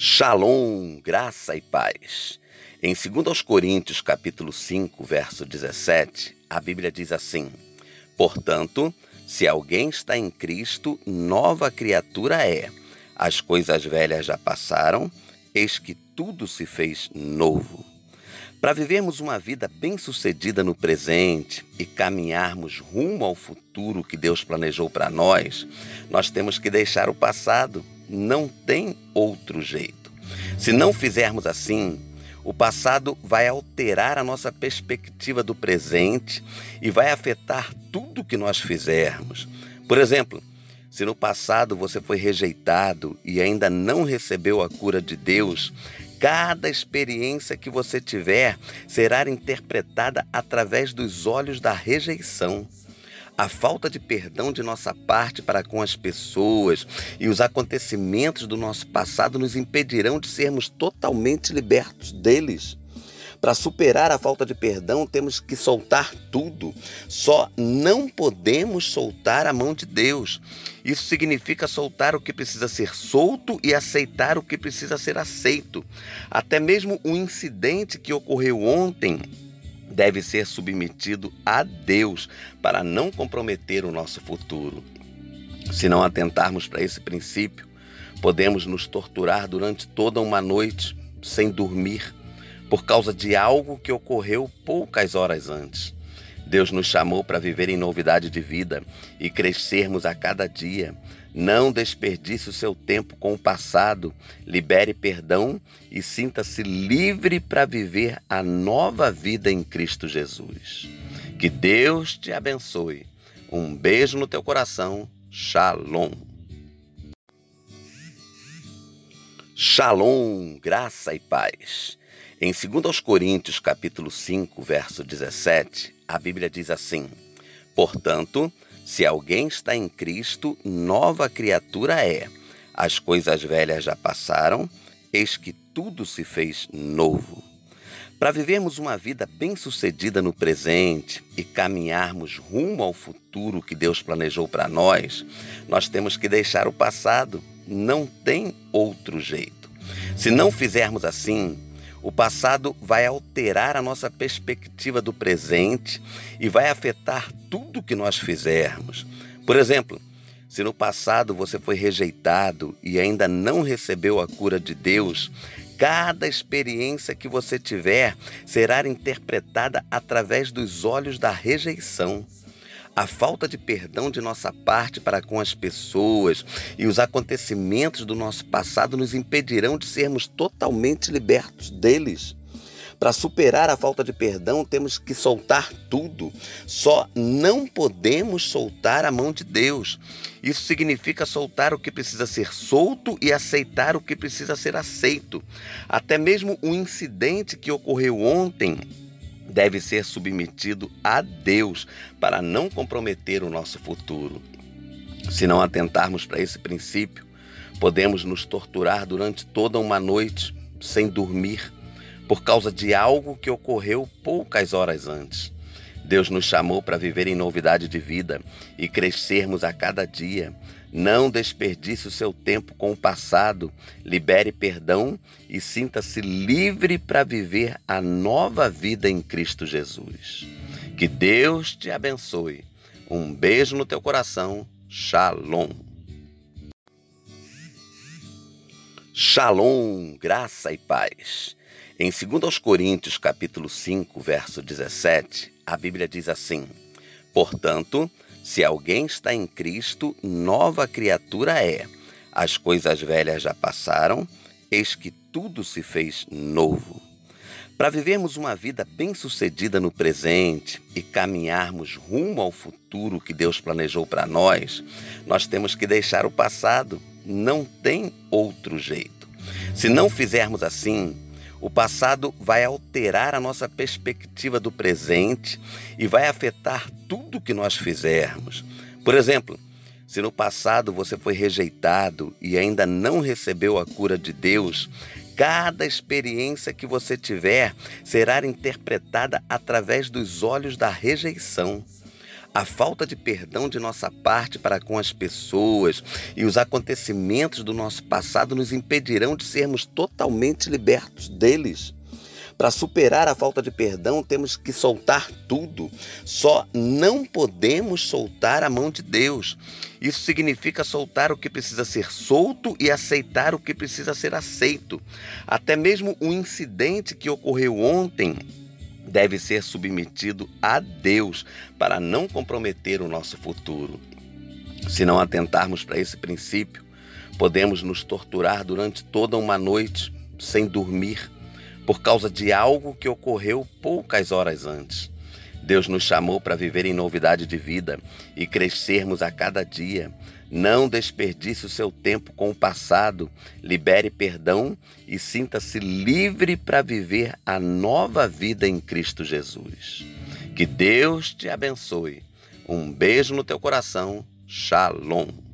Shalom, graça e paz. Em 2 Coríntios, capítulo 5, verso 17, a Bíblia diz assim: Portanto, se alguém está em Cristo, nova criatura é. As coisas velhas já passaram, eis que tudo se fez novo. Para vivermos uma vida bem-sucedida no presente e caminharmos rumo ao futuro que Deus planejou para nós, nós temos que deixar o passado não tem outro jeito. Se não fizermos assim, o passado vai alterar a nossa perspectiva do presente e vai afetar tudo que nós fizermos. Por exemplo, se no passado você foi rejeitado e ainda não recebeu a cura de Deus, cada experiência que você tiver será interpretada através dos olhos da rejeição. A falta de perdão de nossa parte para com as pessoas e os acontecimentos do nosso passado nos impedirão de sermos totalmente libertos deles. Para superar a falta de perdão, temos que soltar tudo. Só não podemos soltar a mão de Deus. Isso significa soltar o que precisa ser solto e aceitar o que precisa ser aceito. Até mesmo o incidente que ocorreu ontem deve ser submetido a Deus para não comprometer o nosso futuro. Se não atentarmos para esse princípio, podemos nos torturar durante toda uma noite sem dormir por causa de algo que ocorreu poucas horas antes. Deus nos chamou para viver em novidade de vida e crescermos a cada dia. Não desperdice o seu tempo com o passado. Libere perdão e sinta-se livre para viver a nova vida em Cristo Jesus. Que Deus te abençoe. Um beijo no teu coração. Shalom. Shalom, graça e paz. Em 2 Coríntios, capítulo 5, verso 17, a Bíblia diz assim: Portanto, se alguém está em Cristo, nova criatura é. As coisas velhas já passaram, eis que tudo se fez novo. Para vivermos uma vida bem-sucedida no presente e caminharmos rumo ao futuro que Deus planejou para nós, nós temos que deixar o passado. Não tem outro jeito. Se não fizermos assim, o passado vai alterar a nossa perspectiva do presente e vai afetar tudo que nós fizermos. Por exemplo, se no passado você foi rejeitado e ainda não recebeu a cura de Deus, cada experiência que você tiver será interpretada através dos olhos da rejeição. A falta de perdão de nossa parte para com as pessoas e os acontecimentos do nosso passado nos impedirão de sermos totalmente libertos deles. Para superar a falta de perdão, temos que soltar tudo. Só não podemos soltar a mão de Deus. Isso significa soltar o que precisa ser solto e aceitar o que precisa ser aceito. Até mesmo o incidente que ocorreu ontem deve ser submetido a Deus para não comprometer o nosso futuro. Se não atentarmos para esse princípio, podemos nos torturar durante toda uma noite sem dormir por causa de algo que ocorreu poucas horas antes. Deus nos chamou para viver em novidade de vida e crescermos a cada dia. Não desperdice o seu tempo com o passado. Libere perdão e sinta-se livre para viver a nova vida em Cristo Jesus. Que Deus te abençoe. Um beijo no teu coração. Shalom. Shalom, graça e paz. Em 2 Coríntios, capítulo 5, verso 17, a Bíblia diz assim: Portanto, se alguém está em Cristo, nova criatura é. As coisas velhas já passaram, eis que tudo se fez novo. Para vivermos uma vida bem-sucedida no presente e caminharmos rumo ao futuro que Deus planejou para nós, nós temos que deixar o passado. Não tem outro jeito. Se não fizermos assim, o passado vai alterar a nossa perspectiva do presente e vai afetar tudo que nós fizermos. Por exemplo, se no passado você foi rejeitado e ainda não recebeu a cura de Deus, cada experiência que você tiver será interpretada através dos olhos da rejeição. A falta de perdão de nossa parte para com as pessoas e os acontecimentos do nosso passado nos impedirão de sermos totalmente libertos deles. Para superar a falta de perdão, temos que soltar tudo. Só não podemos soltar a mão de Deus. Isso significa soltar o que precisa ser solto e aceitar o que precisa ser aceito. Até mesmo o incidente que ocorreu ontem deve ser submetido a Deus para não comprometer o nosso futuro. Se não atentarmos para esse princípio, podemos nos torturar durante toda uma noite sem dormir por causa de algo que ocorreu poucas horas antes. Deus nos chamou para viver em novidade de vida e crescermos a cada dia. Não desperdice o seu tempo com o passado, libere perdão e sinta-se livre para viver a nova vida em Cristo Jesus. Que Deus te abençoe. Um beijo no teu coração. Shalom.